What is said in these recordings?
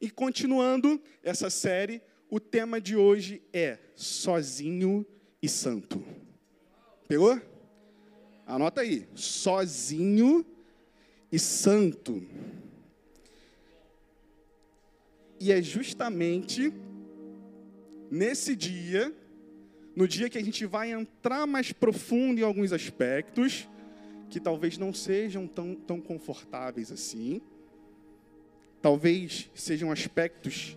E continuando essa série, o tema de hoje é sozinho e santo. Pegou? Anota aí, sozinho e santo. E é justamente nesse dia, no dia que a gente vai entrar mais profundo em alguns aspectos, que talvez não sejam tão, tão confortáveis assim, talvez sejam aspectos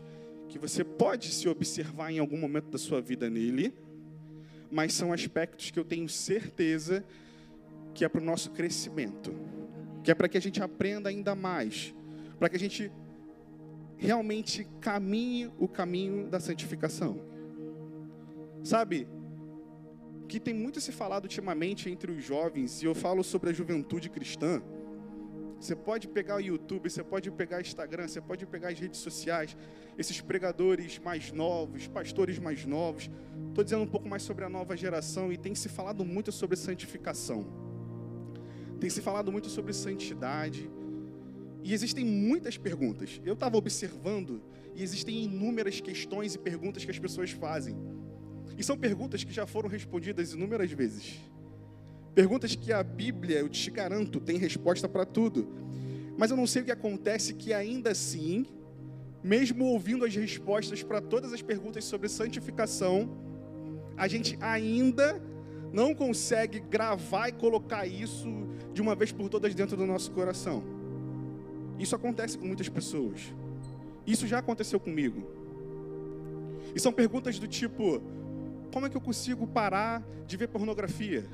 que você pode se observar em algum momento da sua vida nele, mas são aspectos que eu tenho certeza que é para o nosso crescimento, que é para que a gente aprenda ainda mais, para que a gente realmente caminhe o caminho da santificação. Sabe, que tem muito se falado ultimamente entre os jovens, e eu falo sobre a juventude cristã. Você pode pegar o YouTube, você pode pegar o Instagram, você pode pegar as redes sociais, esses pregadores mais novos, pastores mais novos. Estou dizendo um pouco mais sobre a nova geração e tem se falado muito sobre santificação. Tem se falado muito sobre santidade. E existem muitas perguntas. Eu estava observando e existem inúmeras questões e perguntas que as pessoas fazem. E são perguntas que já foram respondidas inúmeras vezes. Perguntas que a Bíblia, eu te garanto, tem resposta para tudo. Mas eu não sei o que acontece que ainda assim, mesmo ouvindo as respostas para todas as perguntas sobre santificação, a gente ainda não consegue gravar e colocar isso de uma vez por todas dentro do nosso coração. Isso acontece com muitas pessoas. Isso já aconteceu comigo. E são perguntas do tipo: como é que eu consigo parar de ver pornografia?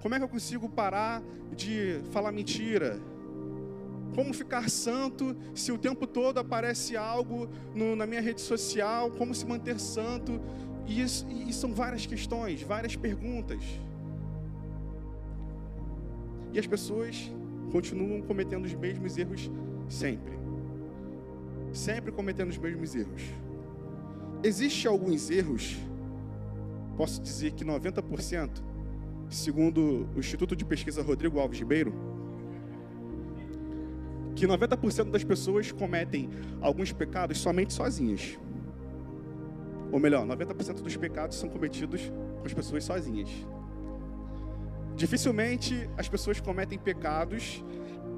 Como é que eu consigo parar de falar mentira? Como ficar santo se o tempo todo aparece algo no, na minha rede social? Como se manter santo? E, isso, e são várias questões, várias perguntas. E as pessoas continuam cometendo os mesmos erros sempre. Sempre cometendo os mesmos erros. Existem alguns erros, posso dizer que 90%, segundo o Instituto de Pesquisa Rodrigo Alves Ribeiro, que 90% das pessoas cometem alguns pecados somente sozinhas. Ou melhor, 90% dos pecados são cometidos com as pessoas sozinhas. Dificilmente as pessoas cometem pecados,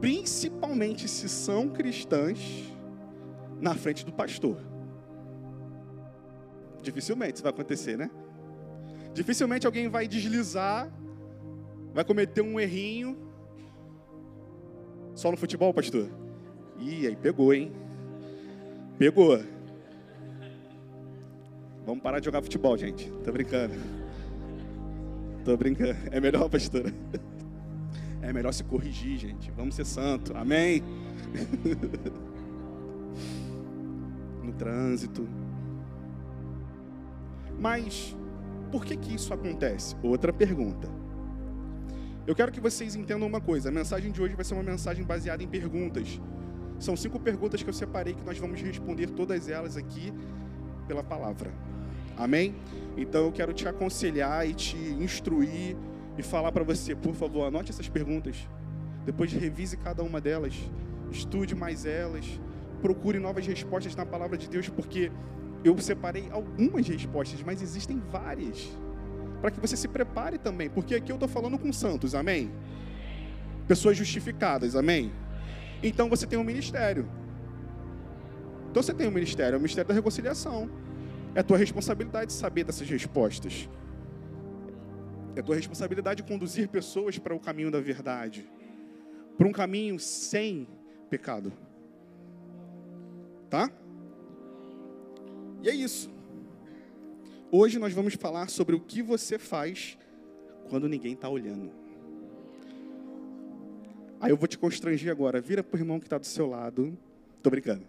principalmente se são cristãs, na frente do pastor. Dificilmente isso vai acontecer, né? Dificilmente alguém vai deslizar, vai cometer um errinho. Só no futebol, pastor? Ih, aí pegou, hein? Pegou. Vamos parar de jogar futebol, gente. Tô brincando. Tô brincando. É melhor, pastora. É melhor se corrigir, gente. Vamos ser santo. Amém? no trânsito. Mas por que que isso acontece? Outra pergunta. Eu quero que vocês entendam uma coisa. A mensagem de hoje vai ser uma mensagem baseada em perguntas. São cinco perguntas que eu separei que nós vamos responder todas elas aqui pela palavra. Amém? Então eu quero te aconselhar e te instruir e falar para você, por favor, anote essas perguntas. Depois revise cada uma delas, estude mais elas, procure novas respostas na palavra de Deus, porque eu separei algumas respostas, mas existem várias. Para que você se prepare também, porque aqui eu estou falando com santos, amém? Pessoas justificadas, amém? Então você tem um ministério. Então você tem um ministério, é o ministério da reconciliação. É tua responsabilidade saber dessas respostas. É tua responsabilidade conduzir pessoas para o caminho da verdade, para um caminho sem pecado. Tá? E é isso. Hoje nós vamos falar sobre o que você faz quando ninguém está olhando. Aí eu vou te constranger agora. Vira para o irmão que está do seu lado. Tô brincando.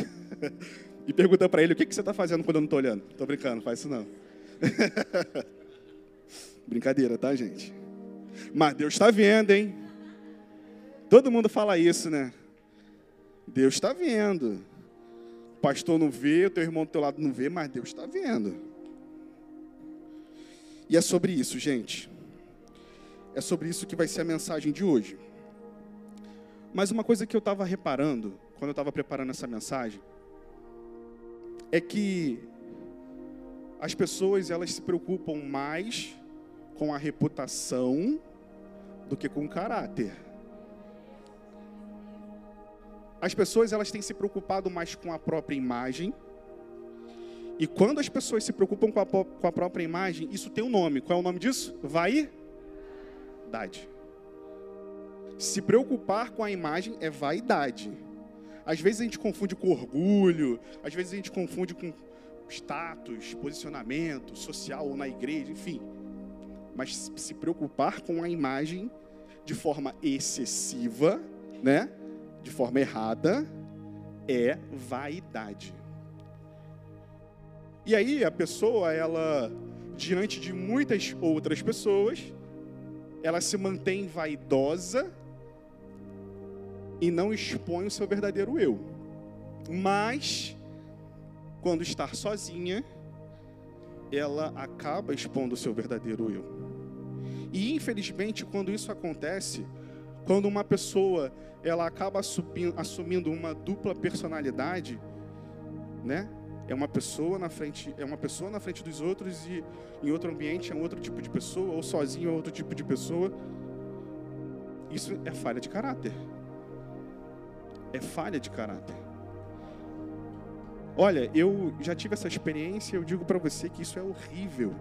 e pergunta para ele o que, que você está fazendo quando eu não estou olhando. Tô brincando, faz isso não. Brincadeira, tá, gente? Mas Deus está vendo, hein? Todo mundo fala isso, né? Deus está vendo. Pastor não vê, o teu irmão do teu lado não vê, mas Deus está vendo. E é sobre isso, gente. É sobre isso que vai ser a mensagem de hoje. Mas uma coisa que eu estava reparando quando eu estava preparando essa mensagem, é que as pessoas elas se preocupam mais com a reputação do que com o caráter. As pessoas elas têm se preocupado mais com a própria imagem. E quando as pessoas se preocupam com a, com a própria imagem, isso tem um nome. Qual é o nome disso? Vaidade. Se preocupar com a imagem é vaidade. Às vezes a gente confunde com orgulho, às vezes a gente confunde com status, posicionamento social ou na igreja, enfim. Mas se preocupar com a imagem de forma excessiva, né? De forma errada, é vaidade. E aí a pessoa, ela diante de muitas outras pessoas, ela se mantém vaidosa e não expõe o seu verdadeiro eu. Mas, quando está sozinha, ela acaba expondo o seu verdadeiro eu. E infelizmente, quando isso acontece, quando uma pessoa ela acaba assumindo uma dupla personalidade, né? É uma pessoa na frente, é uma pessoa na frente dos outros e em outro ambiente é um outro tipo de pessoa ou sozinho é outro tipo de pessoa. Isso é falha de caráter é falha de caráter. Olha, eu já tive essa experiência, eu digo para você que isso é horrível.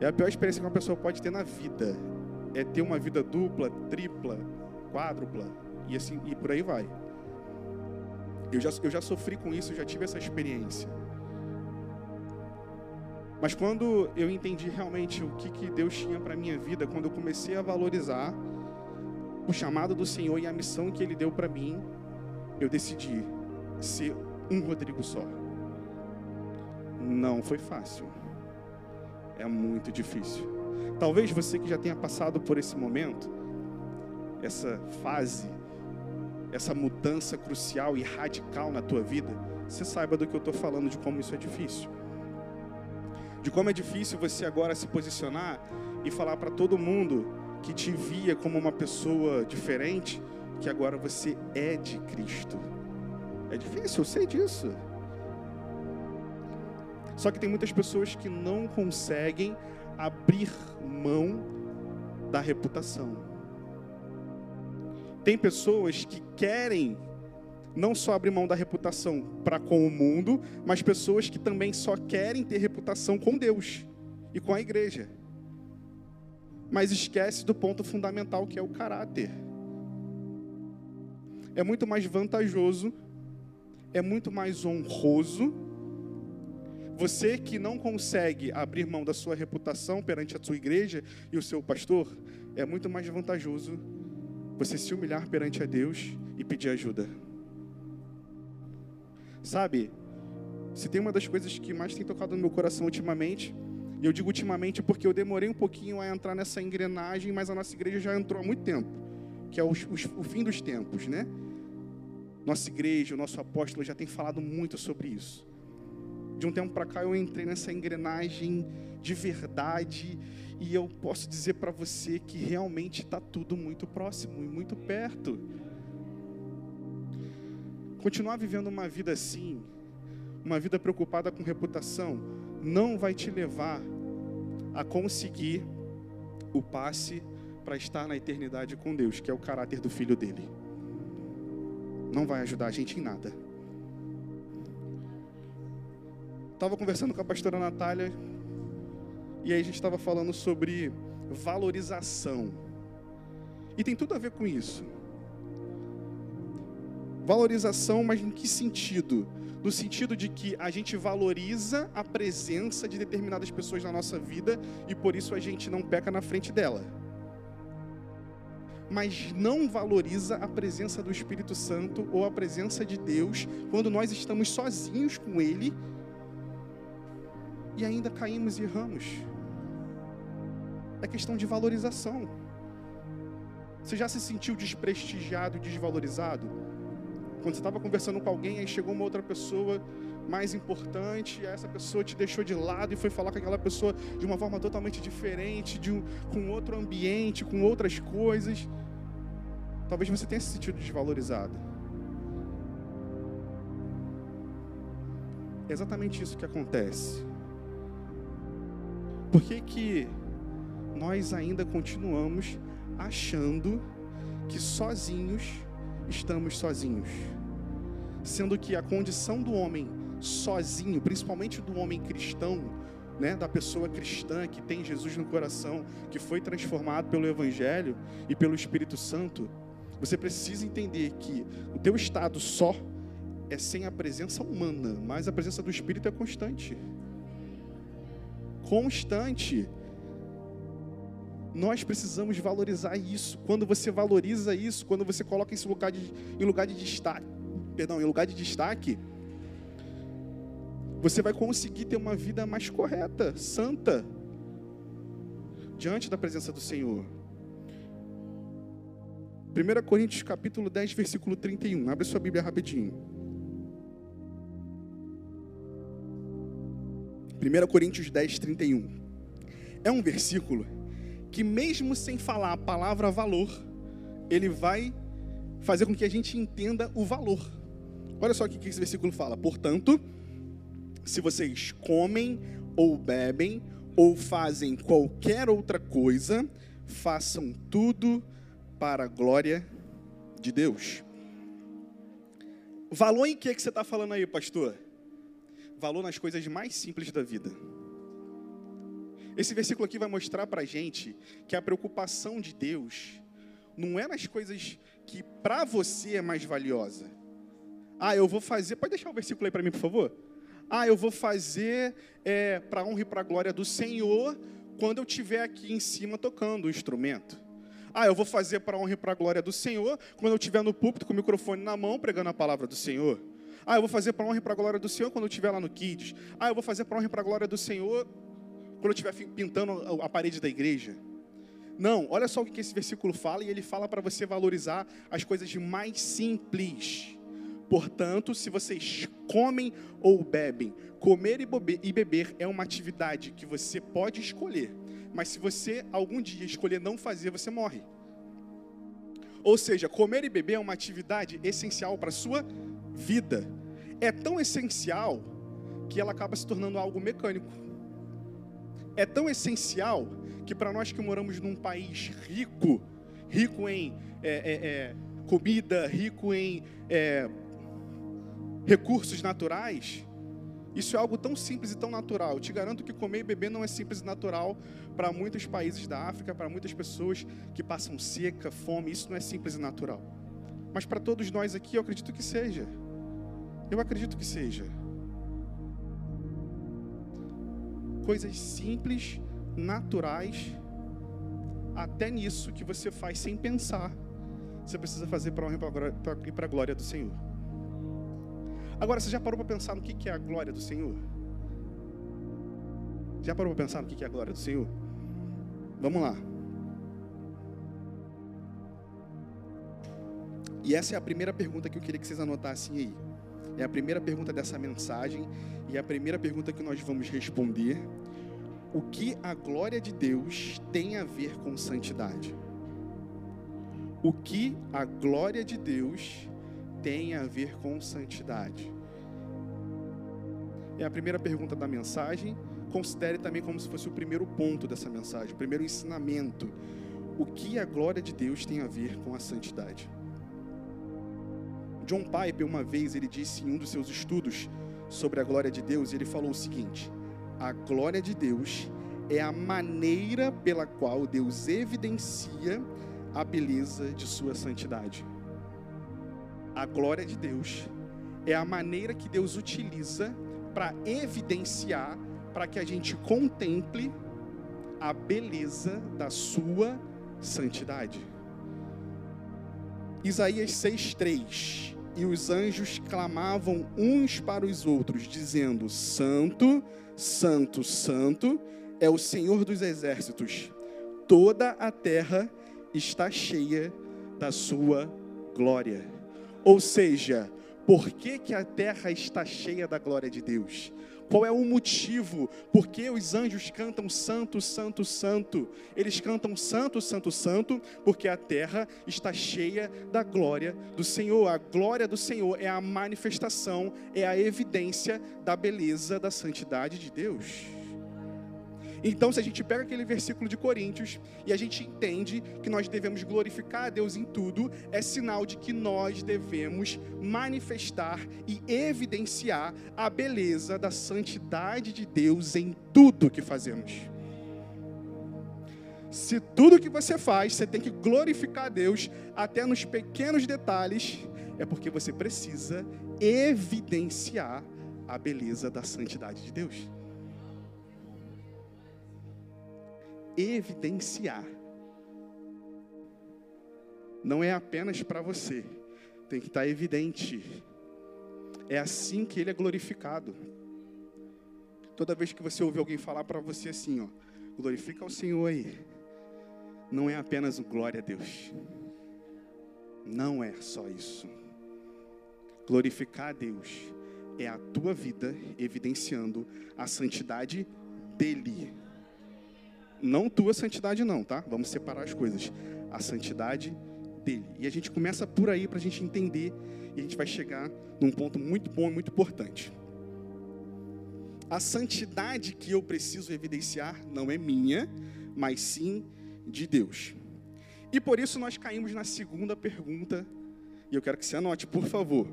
É a pior experiência que uma pessoa pode ter na vida. É ter uma vida dupla, tripla, quádrupla e assim e por aí vai. Eu já, eu já sofri com isso, já tive essa experiência. Mas quando eu entendi realmente o que, que Deus tinha para minha vida, quando eu comecei a valorizar o chamado do Senhor e a missão que Ele deu para mim, eu decidi ser um Rodrigo só. Não foi fácil. É muito difícil. Talvez você que já tenha passado por esse momento, essa fase, essa mudança crucial e radical na tua vida, você saiba do que eu estou falando, de como isso é difícil. De como é difícil você agora se posicionar e falar para todo mundo que te via como uma pessoa diferente, que agora você é de Cristo. É difícil, eu sei disso. Só que tem muitas pessoas que não conseguem abrir mão da reputação. Tem pessoas que querem não só abrir mão da reputação para com o mundo, mas pessoas que também só querem ter reputação com Deus e com a igreja. Mas esquece do ponto fundamental que é o caráter é muito mais vantajoso, é muito mais honroso. Você que não consegue abrir mão da sua reputação perante a sua igreja e o seu pastor, é muito mais vantajoso você se humilhar perante a Deus e pedir ajuda. Sabe, se tem uma das coisas que mais tem tocado no meu coração ultimamente, e eu digo ultimamente porque eu demorei um pouquinho a entrar nessa engrenagem, mas a nossa igreja já entrou há muito tempo, que é o, fim dos tempos, né? Nossa igreja, o nosso apóstolo já tem falado muito sobre isso. De um tempo para cá eu entrei nessa engrenagem de verdade e eu posso dizer para você que realmente está tudo muito próximo e muito perto. Continuar vivendo uma vida assim, uma vida preocupada com reputação, não vai te levar a conseguir o passe para estar na eternidade com Deus, que é o caráter do filho dele não vai ajudar a gente em nada. Estava conversando com a pastora Natália e aí a gente estava falando sobre valorização. E tem tudo a ver com isso. Valorização, mas em que sentido? No sentido de que a gente valoriza a presença de determinadas pessoas na nossa vida e por isso a gente não peca na frente dela mas não valoriza a presença do Espírito Santo ou a presença de Deus quando nós estamos sozinhos com Ele e ainda caímos e erramos. É questão de valorização. Você já se sentiu desprestigiado e desvalorizado? Quando você estava conversando com alguém, aí chegou uma outra pessoa mais importante, e essa pessoa te deixou de lado e foi falar com aquela pessoa de uma forma totalmente diferente, de um, com outro ambiente, com outras coisas. Talvez você tenha se sentido desvalorizado. É exatamente isso que acontece. Por que, que nós ainda continuamos achando que sozinhos estamos sozinhos? Sendo que a condição do homem sozinho, principalmente do homem cristão, né, da pessoa cristã que tem Jesus no coração, que foi transformado pelo Evangelho e pelo Espírito Santo, você precisa entender que o teu estado só é sem a presença humana, mas a presença do Espírito é constante. Constante. Nós precisamos valorizar isso. Quando você valoriza isso, quando você coloca esse lugar de, em lugar de destaque, perdão, em lugar de destaque, você vai conseguir ter uma vida mais correta, santa, diante da presença do Senhor. 1 Coríntios capítulo 10, versículo 31. Abre sua Bíblia rapidinho. 1 Coríntios 10, 31. É um versículo que, mesmo sem falar a palavra valor, ele vai fazer com que a gente entenda o valor. Olha só o que esse versículo fala. Portanto, se vocês comem ou bebem ou fazem qualquer outra coisa, façam tudo para a glória de Deus. Valor em que, que você está falando aí, pastor? Valor nas coisas mais simples da vida. Esse versículo aqui vai mostrar para a gente que a preocupação de Deus não é nas coisas que para você é mais valiosa. Ah, eu vou fazer. Pode deixar o versículo aí para mim, por favor? Ah, eu vou fazer é, para honra e para glória do Senhor quando eu estiver aqui em cima tocando o instrumento. Ah, eu vou fazer para honra e para glória do Senhor quando eu estiver no púlpito com o microfone na mão pregando a palavra do Senhor. Ah, eu vou fazer para honra e para a glória do Senhor quando eu estiver lá no Kids. Ah, eu vou fazer para honra e para a glória do Senhor quando eu estiver pintando a parede da igreja. Não, olha só o que esse versículo fala, e ele fala para você valorizar as coisas mais simples. Portanto, se vocês comem ou bebem, comer e beber é uma atividade que você pode escolher, mas se você algum dia escolher não fazer, você morre. Ou seja, comer e beber é uma atividade essencial para a sua vida. É tão essencial que ela acaba se tornando algo mecânico. É tão essencial que para nós que moramos num país rico, rico em é, é, é, comida, rico em é, recursos naturais, isso é algo tão simples e tão natural. Eu te garanto que comer e beber não é simples e natural para muitos países da África, para muitas pessoas que passam seca, fome. Isso não é simples e natural. Mas para todos nós aqui, eu acredito que seja. Eu acredito que seja. Coisas simples, naturais, até nisso que você faz sem pensar, você precisa fazer para e para a glória do Senhor. Agora, você já parou para pensar no que é a glória do Senhor? Já parou para pensar no que é a glória do Senhor? Vamos lá. E essa é a primeira pergunta que eu queria que vocês anotassem aí. É a primeira pergunta dessa mensagem e é a primeira pergunta que nós vamos responder. O que a glória de Deus tem a ver com santidade? O que a glória de Deus tem a ver com santidade? É a primeira pergunta da mensagem. Considere também como se fosse o primeiro ponto dessa mensagem, o primeiro ensinamento. O que a glória de Deus tem a ver com a santidade? John Piper, uma vez, ele disse em um dos seus estudos sobre a glória de Deus, ele falou o seguinte: a glória de Deus é a maneira pela qual Deus evidencia a beleza de sua santidade a glória de Deus é a maneira que Deus utiliza para evidenciar, para que a gente contemple a beleza da sua santidade. Isaías 6:3 E os anjos clamavam uns para os outros, dizendo: Santo, Santo, Santo é o Senhor dos exércitos. Toda a terra está cheia da sua glória. Ou seja, por que, que a terra está cheia da glória de Deus? Qual é o motivo? Porque os anjos cantam santo, santo, santo. Eles cantam santo, santo, santo, porque a terra está cheia da glória do Senhor. A glória do Senhor é a manifestação, é a evidência da beleza, da santidade de Deus. Então, se a gente pega aquele versículo de Coríntios e a gente entende que nós devemos glorificar a Deus em tudo, é sinal de que nós devemos manifestar e evidenciar a beleza da santidade de Deus em tudo que fazemos. Se tudo que você faz, você tem que glorificar a Deus, até nos pequenos detalhes, é porque você precisa evidenciar a beleza da santidade de Deus. Evidenciar. Não é apenas para você, tem que estar evidente. É assim que ele é glorificado. Toda vez que você ouve alguém falar para você assim, ó, glorifica o Senhor aí. Não é apenas o glória a Deus. Não é só isso. Glorificar a Deus é a tua vida evidenciando a santidade dele. Não tua santidade, não, tá? Vamos separar as coisas. A santidade dele. E a gente começa por aí para a gente entender e a gente vai chegar num ponto muito bom e muito importante. A santidade que eu preciso evidenciar não é minha, mas sim de Deus. E por isso nós caímos na segunda pergunta, e eu quero que você anote, por favor.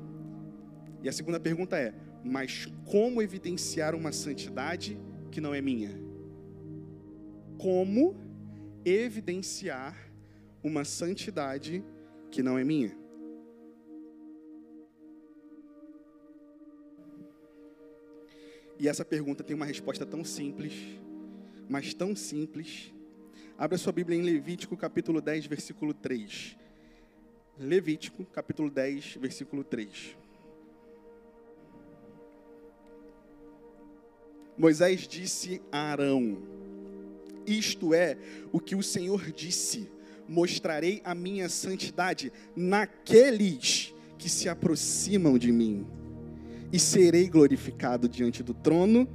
E a segunda pergunta é: mas como evidenciar uma santidade que não é minha? Como evidenciar uma santidade que não é minha. E essa pergunta tem uma resposta tão simples, mas tão simples. Abra sua Bíblia em Levítico, capítulo 10, versículo 3. Levítico, capítulo 10, versículo 3. Moisés disse a Arão: isto é o que o Senhor disse: mostrarei a minha santidade naqueles que se aproximam de mim, e serei glorificado diante do trono,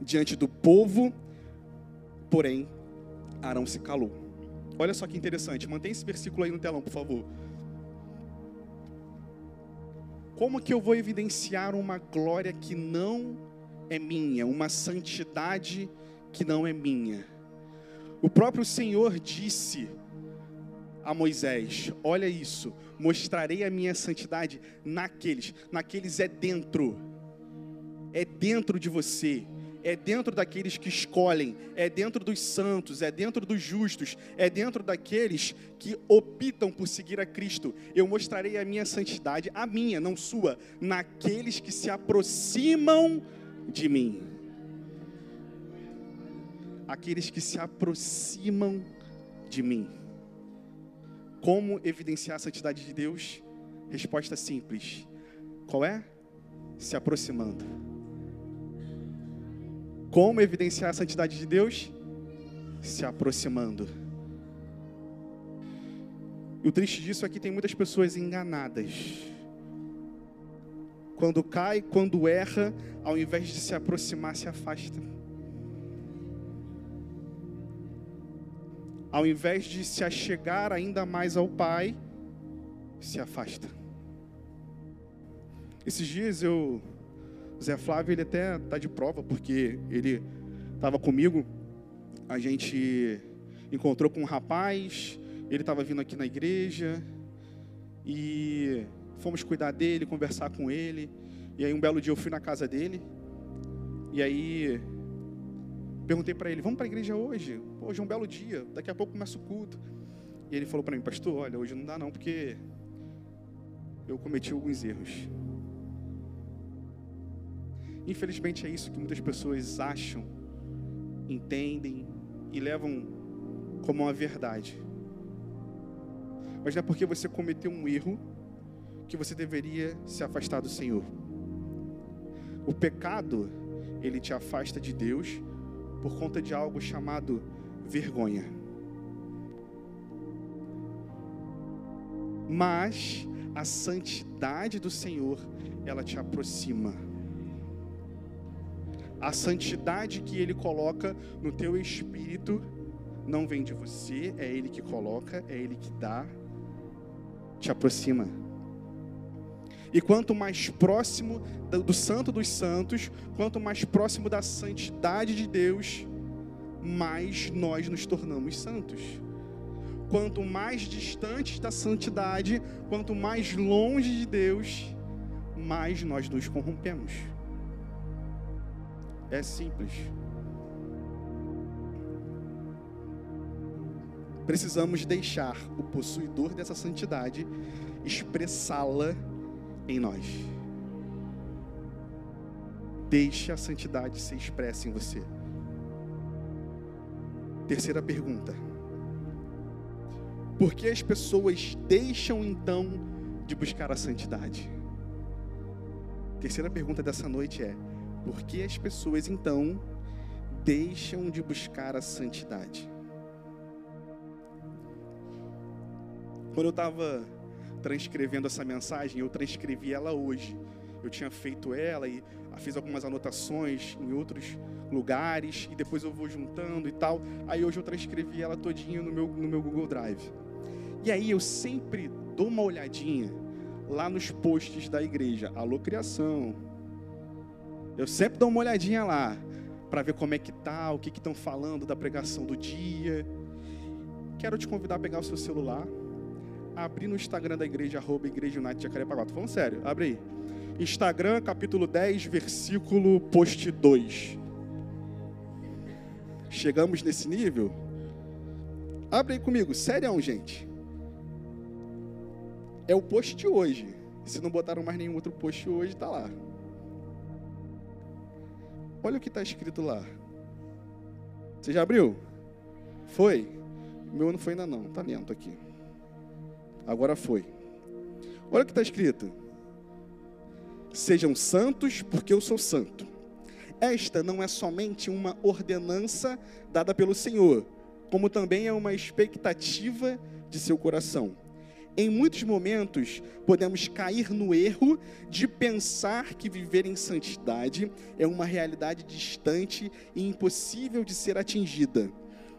diante do povo. Porém, Arão se calou. Olha só que interessante, mantém esse versículo aí no telão, por favor. Como que eu vou evidenciar uma glória que não é minha, uma santidade que não é minha? O próprio Senhor disse a Moisés: Olha isso, mostrarei a minha santidade naqueles. Naqueles é dentro, é dentro de você, é dentro daqueles que escolhem, é dentro dos santos, é dentro dos justos, é dentro daqueles que optam por seguir a Cristo. Eu mostrarei a minha santidade, a minha, não sua, naqueles que se aproximam de mim aqueles que se aproximam de mim. Como evidenciar a santidade de Deus? Resposta simples. Qual é? Se aproximando. Como evidenciar a santidade de Deus? Se aproximando. E o triste disso é que tem muitas pessoas enganadas. Quando cai, quando erra, ao invés de se aproximar, se afasta. Ao invés de se achegar ainda mais ao Pai, se afasta. Esses dias eu, Zé Flávio, ele até está de prova, porque ele estava comigo, a gente encontrou com um rapaz, ele estava vindo aqui na igreja, e fomos cuidar dele, conversar com ele, e aí um belo dia eu fui na casa dele, e aí Perguntei para ele: Vamos para a igreja hoje? Hoje é um belo dia, daqui a pouco começa o culto. E ele falou para mim: Pastor, olha, hoje não dá não, porque eu cometi alguns erros. Infelizmente é isso que muitas pessoas acham, entendem e levam como uma verdade. Mas não é porque você cometeu um erro que você deveria se afastar do Senhor. O pecado, ele te afasta de Deus por conta de algo chamado vergonha. Mas a santidade do Senhor, ela te aproxima. A santidade que Ele coloca no teu espírito não vem de você, é Ele que coloca, é Ele que dá, te aproxima. E quanto mais próximo do Santo dos Santos, quanto mais próximo da santidade de Deus, mais nós nos tornamos santos. Quanto mais distantes da santidade, quanto mais longe de Deus, mais nós nos corrompemos. É simples. Precisamos deixar o possuidor dessa santidade expressá-la em nós. Deixe a santidade ser expressa em você. Terceira pergunta. Por que as pessoas deixam então de buscar a santidade? Terceira pergunta dessa noite é: por que as pessoas então deixam de buscar a santidade? Quando eu estava transcrevendo essa mensagem, eu transcrevi ela hoje. Eu tinha feito ela e fiz algumas anotações em outros lugares e depois eu vou juntando e tal. Aí hoje eu transcrevi ela todinha no meu, no meu Google Drive. E aí eu sempre dou uma olhadinha lá nos posts da igreja, Alô Criação. Eu sempre dou uma olhadinha lá para ver como é que tá, o que estão falando da pregação do dia. Quero te convidar a pegar o seu celular, abrir no Instagram da igreja, arroba Igreja United Jacarepaguá. Tô falando sério, abre aí. Instagram, capítulo 10, versículo post 2. Chegamos nesse nível? Abre aí comigo, sério, gente. É o post de hoje. Se não botaram mais nenhum outro post hoje, está lá. Olha o que está escrito lá. Você já abriu? Foi? Meu não foi ainda não, está lento aqui. Agora foi. Olha o que está escrito. Sejam santos, porque eu sou santo. Esta não é somente uma ordenança dada pelo Senhor, como também é uma expectativa de seu coração. Em muitos momentos, podemos cair no erro de pensar que viver em santidade é uma realidade distante e impossível de ser atingida.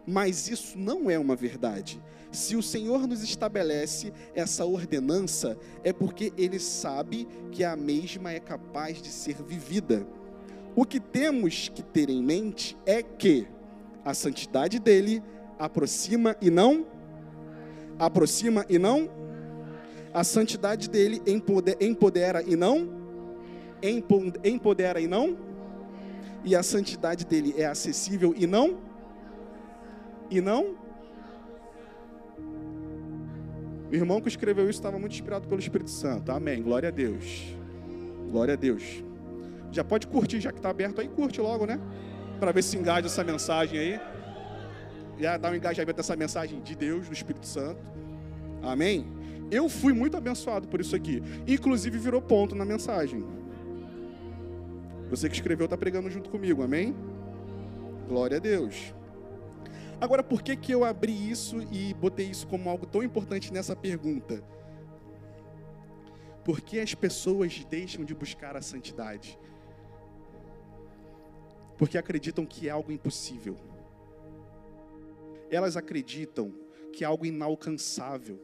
Mas isso não é uma verdade. Se o Senhor nos estabelece essa ordenança, é porque Ele sabe que a mesma é capaz de ser vivida. O que temos que ter em mente é que a santidade dele aproxima e não aproxima e não a santidade dele empodera e não empodera e não e a santidade dele é acessível e não e não o irmão que escreveu isso estava muito inspirado pelo Espírito Santo. Amém. Glória a Deus. Glória a Deus. Já pode curtir, já que está aberto aí, curte logo, né? Para ver se engaja essa mensagem aí. Já dá um engajamento dessa mensagem de Deus, do Espírito Santo. Amém? Eu fui muito abençoado por isso aqui. Inclusive virou ponto na mensagem. Você que escreveu está pregando junto comigo, amém? Glória a Deus. Agora, por que, que eu abri isso e botei isso como algo tão importante nessa pergunta? Por que as pessoas deixam de buscar a santidade? Porque acreditam que é algo impossível. Elas acreditam que é algo inalcançável.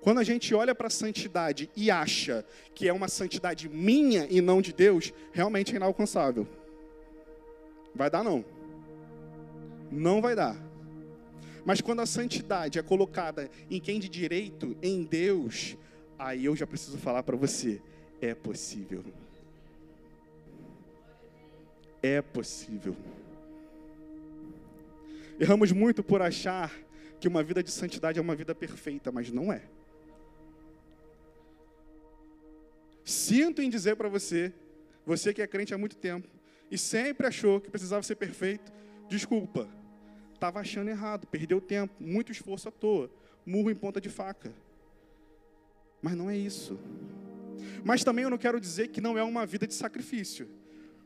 Quando a gente olha para a santidade e acha que é uma santidade minha e não de Deus, realmente é inalcançável. Vai dar não. Não vai dar. Mas quando a santidade é colocada em quem de direito, em Deus, aí eu já preciso falar para você, é possível. É possível. Erramos muito por achar que uma vida de santidade é uma vida perfeita, mas não é. Sinto em dizer para você, você que é crente há muito tempo, e sempre achou que precisava ser perfeito, desculpa, estava achando errado, perdeu tempo, muito esforço à toa, murro em ponta de faca. Mas não é isso. Mas também eu não quero dizer que não é uma vida de sacrifício,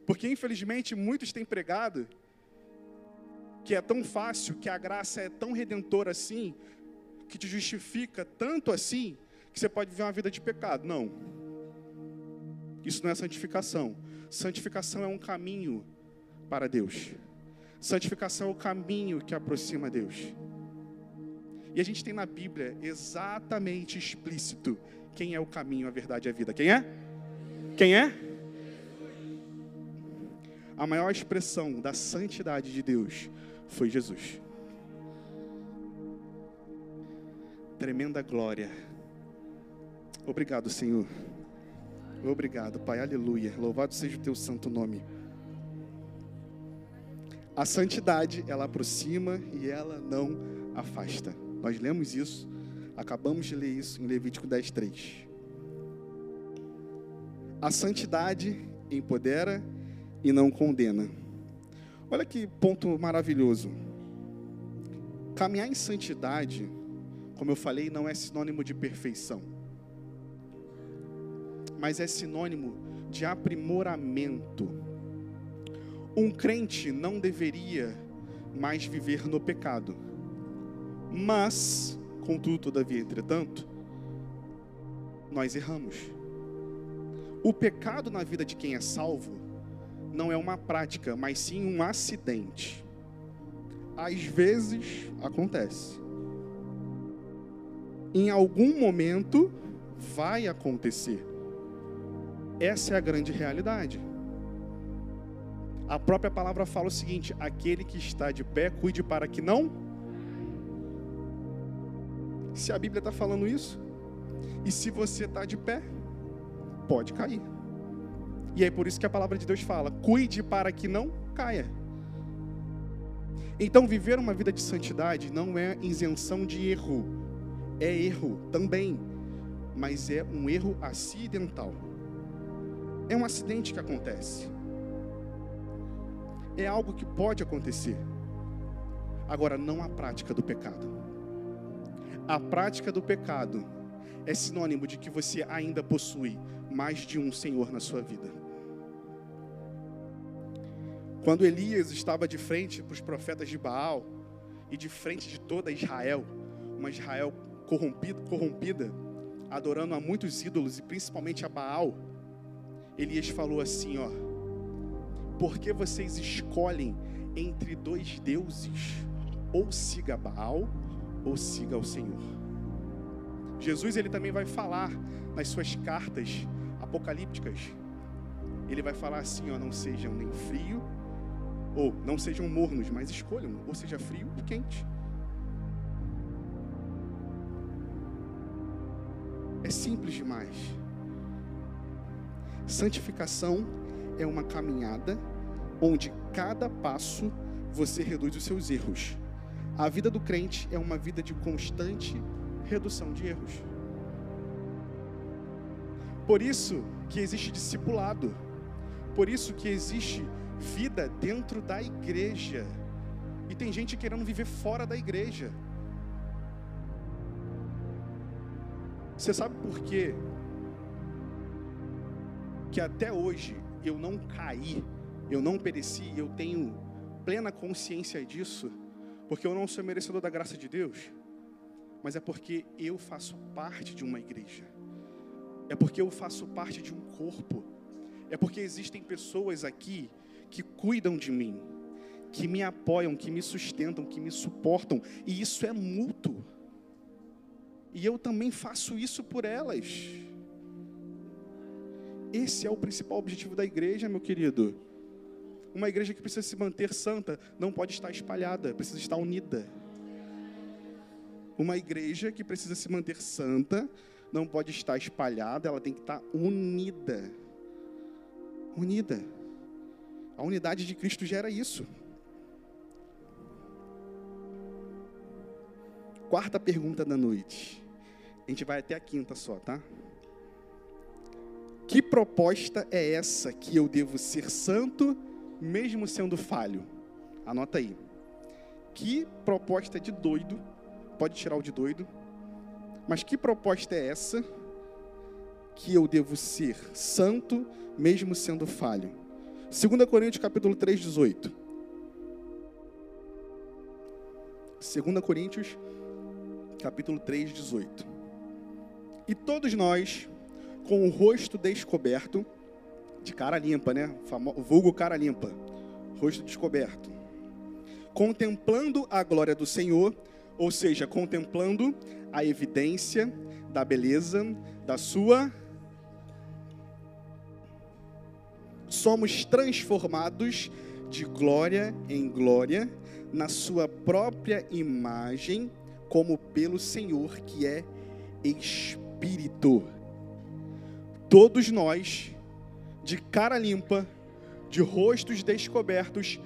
porque infelizmente muitos têm pregado que é tão fácil, que a graça é tão redentora assim, que te justifica tanto assim, que você pode viver uma vida de pecado. Não. Isso não é santificação. Santificação é um caminho para Deus. Santificação é o caminho que aproxima Deus. E a gente tem na Bíblia exatamente explícito quem é o caminho, a verdade e a vida. Quem é? Quem é? A maior expressão da santidade de Deus foi Jesus. Tremenda glória. Obrigado, Senhor. Obrigado, Pai. Aleluia. Louvado seja o teu santo nome. A santidade, ela aproxima e ela não afasta. Nós lemos isso, acabamos de ler isso em Levítico 10, 3. A santidade empodera e não condena. Olha que ponto maravilhoso. Caminhar em santidade, como eu falei, não é sinônimo de perfeição, mas é sinônimo de aprimoramento. Um crente não deveria mais viver no pecado, mas, contudo, todavia, entretanto, nós erramos. O pecado na vida de quem é salvo não é uma prática, mas sim um acidente. Às vezes acontece. Em algum momento vai acontecer. Essa é a grande realidade. A própria palavra fala o seguinte: aquele que está de pé, cuide para que não. Se a Bíblia está falando isso, e se você está de pé, pode cair. E é por isso que a palavra de Deus fala: cuide para que não caia. Então, viver uma vida de santidade não é isenção de erro, é erro também, mas é um erro acidental. É um acidente que acontece, é algo que pode acontecer. Agora, não a prática do pecado. A prática do pecado é sinônimo de que você ainda possui mais de um Senhor na sua vida. Quando Elias estava de frente para os profetas de Baal e de frente de toda Israel, uma Israel corrompida, corrompida, adorando a muitos ídolos e principalmente a Baal, Elias falou assim, ó: Por que vocês escolhem entre dois deuses? Ou siga Baal ou siga o Senhor. Jesus ele também vai falar nas suas cartas apocalípticas. Ele vai falar assim, ó, não sejam nem frio ou não sejam mornos, mas escolham, ou seja frio ou quente. É simples demais. Santificação é uma caminhada onde cada passo você reduz os seus erros. A vida do crente é uma vida de constante redução de erros. Por isso que existe discipulado. Por isso que existe vida dentro da igreja. E tem gente querendo viver fora da igreja. Você sabe por quê? Que até hoje eu não caí, eu não pereci, eu tenho plena consciência disso, porque eu não sou merecedor da graça de Deus, mas é porque eu faço parte de uma igreja, é porque eu faço parte de um corpo, é porque existem pessoas aqui que cuidam de mim, que me apoiam, que me sustentam, que me suportam, e isso é mútuo. E eu também faço isso por elas. Esse é o principal objetivo da igreja, meu querido. Uma igreja que precisa se manter santa não pode estar espalhada, precisa estar unida. Uma igreja que precisa se manter santa não pode estar espalhada, ela tem que estar unida. Unida. A unidade de Cristo gera isso. Quarta pergunta da noite. A gente vai até a quinta só, tá? Que proposta é essa que eu devo ser santo, mesmo sendo falho? Anota aí. Que proposta de doido, pode tirar o de doido, mas que proposta é essa que eu devo ser santo, mesmo sendo falho? 2 Coríntios capítulo 3, 18. 2 Coríntios capítulo 3, 18. E todos nós, com o rosto descoberto, de cara limpa, né? O vulgo cara limpa, rosto descoberto. Contemplando a glória do Senhor, ou seja, contemplando a evidência da beleza da sua somos transformados de glória em glória na sua própria imagem, como pelo Senhor que é Espírito. Todos nós, de cara limpa, de rostos descobertos,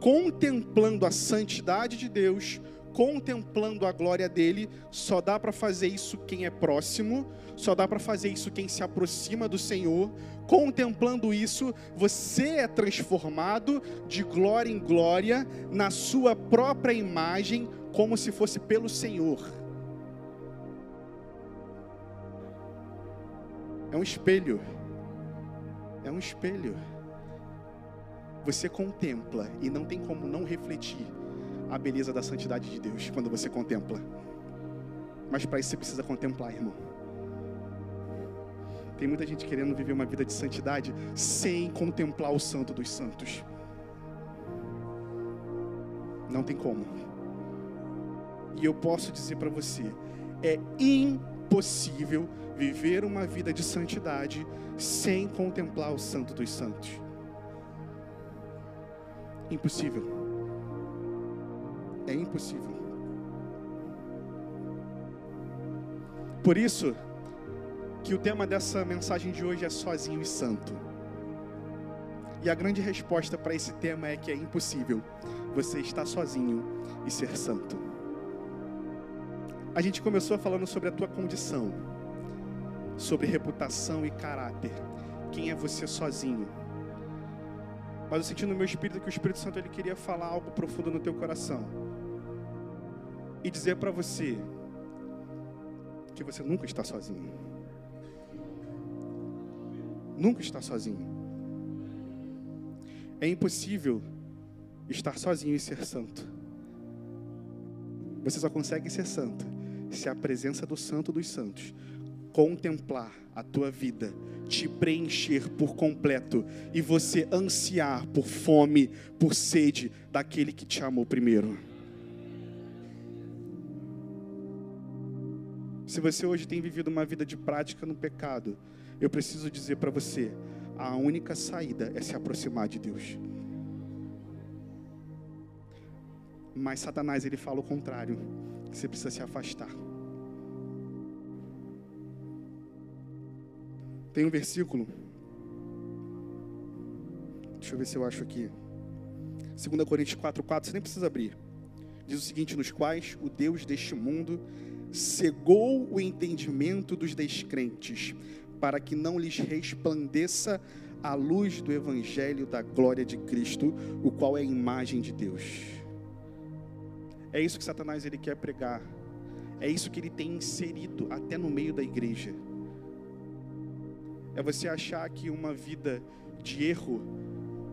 contemplando a santidade de Deus, contemplando a glória dele, só dá para fazer isso quem é próximo, só dá para fazer isso quem se aproxima do Senhor. Contemplando isso, você é transformado de glória em glória na sua própria imagem, como se fosse pelo Senhor. É um espelho. É um espelho. Você contempla e não tem como não refletir a beleza da santidade de Deus quando você contempla. Mas para isso você precisa contemplar, irmão. Tem muita gente querendo viver uma vida de santidade sem contemplar o santo dos santos. Não tem como. E eu posso dizer para você, é impossível viver uma vida de santidade sem contemplar o santo dos santos. Impossível. É impossível. Por isso que o tema dessa mensagem de hoje é sozinho e santo. E a grande resposta para esse tema é que é impossível você estar sozinho e ser santo. A gente começou falando sobre a tua condição, sobre reputação e caráter. Quem é você sozinho? Mas eu senti no meu espírito que o Espírito Santo ele queria falar algo profundo no teu coração e dizer para você que você nunca está sozinho. Nunca está sozinho. É impossível estar sozinho e ser santo. Você só consegue ser santo se a presença do Santo dos Santos contemplar a tua vida, te preencher por completo e você ansiar por fome, por sede daquele que te amou primeiro. Se você hoje tem vivido uma vida de prática no pecado, eu preciso dizer para você: a única saída é se aproximar de Deus. Mas Satanás ele fala o contrário, que você precisa se afastar. Tem um versículo. Deixa eu ver se eu acho aqui. 2 Coríntios 4,4, você nem precisa abrir. Diz o seguinte: nos quais o Deus deste mundo cegou o entendimento dos descrentes, para que não lhes resplandeça a luz do evangelho da glória de Cristo, o qual é a imagem de Deus. É isso que Satanás ele quer pregar. É isso que ele tem inserido até no meio da igreja. É você achar que uma vida de erro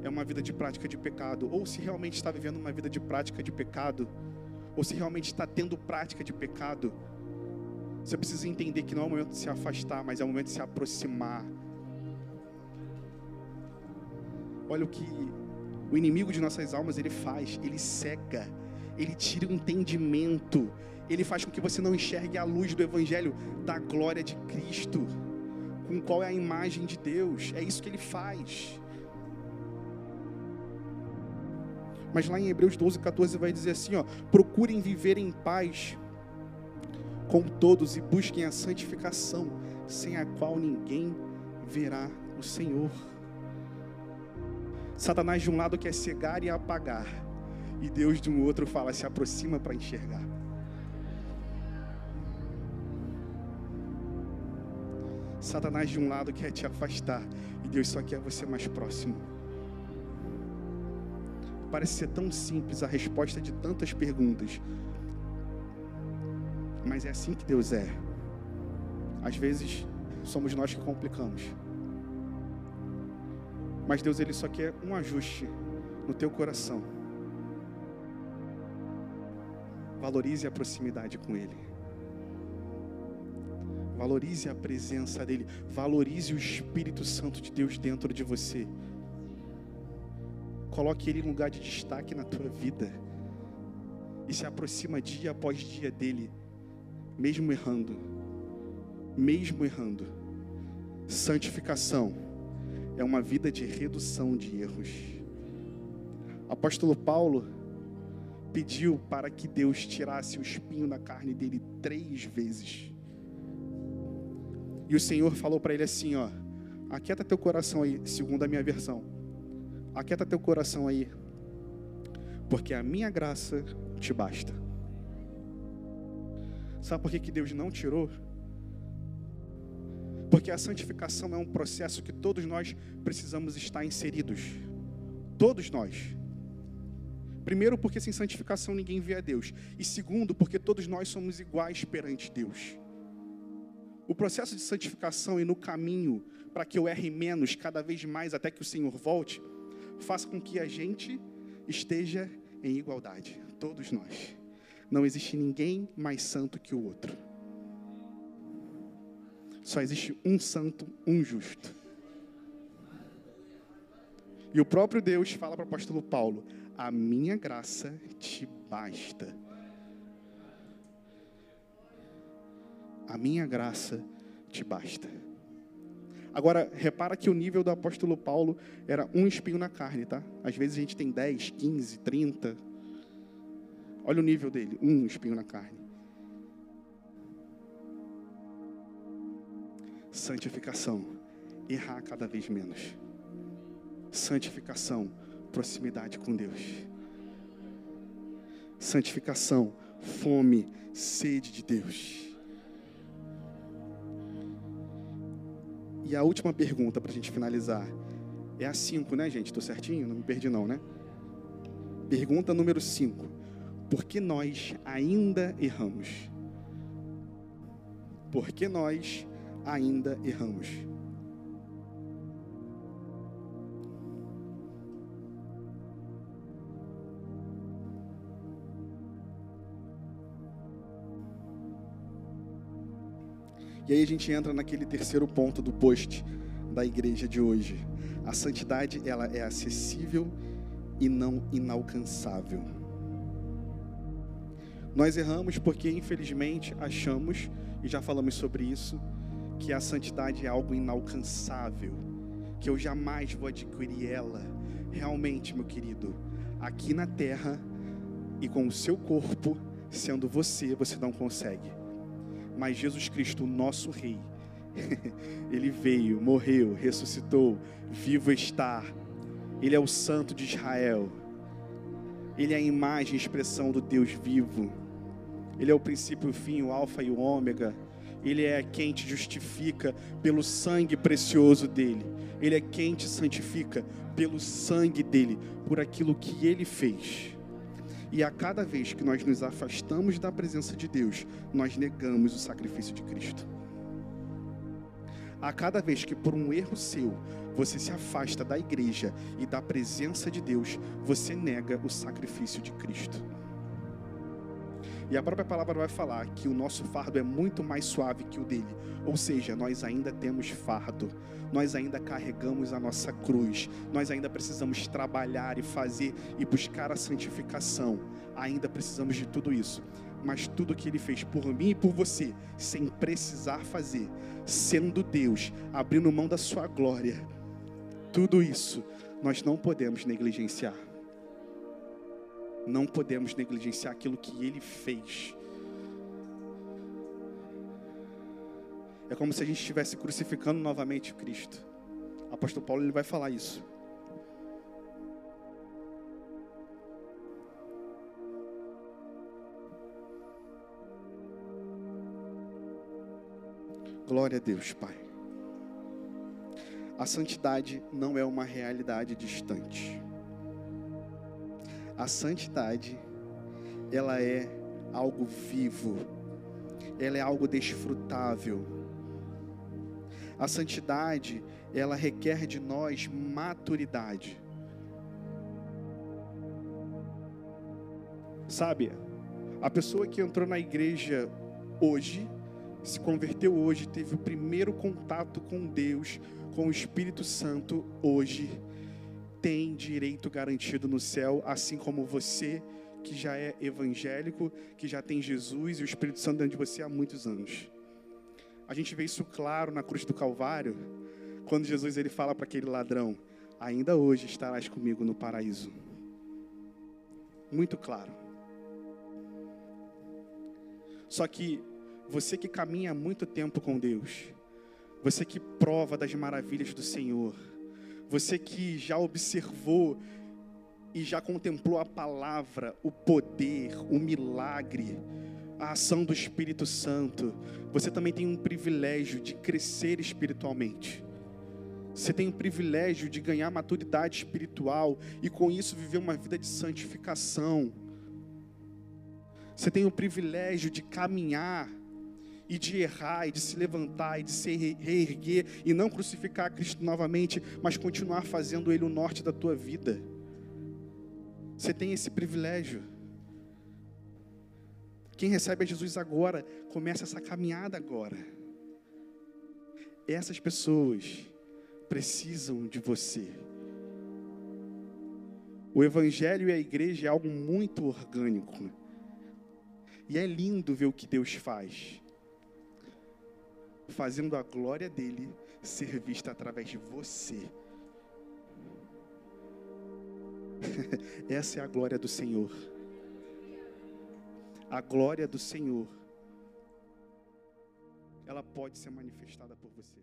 é uma vida de prática de pecado, ou se realmente está vivendo uma vida de prática de pecado, ou se realmente está tendo prática de pecado, você precisa entender que não é o momento de se afastar, mas é o momento de se aproximar. Olha o que o inimigo de nossas almas ele faz, ele cega, ele tira o entendimento, ele faz com que você não enxergue a luz do evangelho da glória de Cristo, com qual é a imagem de Deus. É isso que ele faz. Mas lá em Hebreus 12, 14 vai dizer assim: ó, procurem viver em paz com todos e busquem a santificação, sem a qual ninguém verá o Senhor. Satanás de um lado quer cegar e apagar, e Deus de um outro fala: se aproxima para enxergar. Satanás de um lado quer te afastar, e Deus só quer você mais próximo. Parece ser tão simples a resposta de tantas perguntas, mas é assim que Deus é. Às vezes somos nós que complicamos. Mas Deus ele só quer um ajuste no teu coração. Valorize a proximidade com ele. Valorize a presença dEle. Valorize o Espírito Santo de Deus dentro de você. Coloque Ele em lugar de destaque na tua vida. E se aproxima dia após dia dEle, mesmo errando. Mesmo errando. Santificação é uma vida de redução de erros. Apóstolo Paulo pediu para que Deus tirasse o espinho da carne dele três vezes. E o Senhor falou para ele assim: ó, aquieta teu coração aí, segundo a minha versão. Aquieta teu coração aí, porque a minha graça te basta. Sabe por que, que Deus não tirou? Porque a santificação é um processo que todos nós precisamos estar inseridos. Todos nós. Primeiro, porque sem santificação ninguém vê a Deus. E segundo, porque todos nós somos iguais perante Deus. O processo de santificação e no caminho para que eu erre menos, cada vez mais, até que o Senhor volte, faça com que a gente esteja em igualdade. Todos nós. Não existe ninguém mais santo que o outro. Só existe um santo, um justo. E o próprio Deus fala para o apóstolo Paulo: A minha graça te basta. A minha graça te basta. Agora, repara que o nível do apóstolo Paulo era um espinho na carne, tá? Às vezes a gente tem 10, 15, 30. Olha o nível dele, um espinho na carne. Santificação, errar cada vez menos. Santificação, proximidade com Deus. Santificação, fome, sede de Deus. E a última pergunta para a gente finalizar é a 5, né, gente? Estou certinho? Não me perdi, não, né? Pergunta número 5. Por que nós ainda erramos? Por que nós ainda erramos? E aí a gente entra naquele terceiro ponto do post da igreja de hoje. A santidade, ela é acessível e não inalcançável. Nós erramos porque, infelizmente, achamos, e já falamos sobre isso, que a santidade é algo inalcançável, que eu jamais vou adquirir ela. Realmente, meu querido, aqui na terra e com o seu corpo, sendo você, você não consegue. Mas Jesus Cristo, o nosso Rei, ele veio, morreu, ressuscitou, vivo está. Ele é o Santo de Israel. Ele é a imagem e expressão do Deus vivo. Ele é o princípio, o fim, o alfa e o ômega. Ele é quem te justifica pelo sangue precioso dele. Ele é quem te santifica pelo sangue dele, por aquilo que ele fez. E a cada vez que nós nos afastamos da presença de Deus, nós negamos o sacrifício de Cristo. A cada vez que por um erro seu você se afasta da igreja e da presença de Deus, você nega o sacrifício de Cristo. E a própria palavra vai falar que o nosso fardo é muito mais suave que o dele. Ou seja, nós ainda temos fardo, nós ainda carregamos a nossa cruz, nós ainda precisamos trabalhar e fazer e buscar a santificação. Ainda precisamos de tudo isso. Mas tudo que ele fez por mim e por você, sem precisar fazer, sendo Deus, abrindo mão da sua glória, tudo isso nós não podemos negligenciar não podemos negligenciar aquilo que ele fez. É como se a gente estivesse crucificando novamente Cristo. O apóstolo Paulo ele vai falar isso. Glória a Deus, Pai. A santidade não é uma realidade distante. A santidade, ela é algo vivo, ela é algo desfrutável. A santidade, ela requer de nós maturidade. Sabe, a pessoa que entrou na igreja hoje se converteu hoje, teve o primeiro contato com Deus, com o Espírito Santo hoje, tem direito garantido no céu, assim como você que já é evangélico, que já tem Jesus e o Espírito Santo dentro de você há muitos anos. A gente vê isso claro na cruz do Calvário, quando Jesus ele fala para aquele ladrão: Ainda hoje estarás comigo no paraíso. Muito claro. Só que você que caminha há muito tempo com Deus, você que prova das maravilhas do Senhor, você que já observou e já contemplou a palavra, o poder, o milagre, a ação do Espírito Santo, você também tem um privilégio de crescer espiritualmente. Você tem o privilégio de ganhar maturidade espiritual e com isso viver uma vida de santificação. Você tem o privilégio de caminhar e de errar e de se levantar e de se reerguer e não crucificar Cristo novamente, mas continuar fazendo Ele o norte da tua vida. Você tem esse privilégio. Quem recebe a Jesus agora, começa essa caminhada agora. Essas pessoas precisam de você. O Evangelho e a igreja é algo muito orgânico. E é lindo ver o que Deus faz, fazendo a glória dele ser vista através de você. Essa é a glória do Senhor. A glória do Senhor, ela pode ser manifestada por você.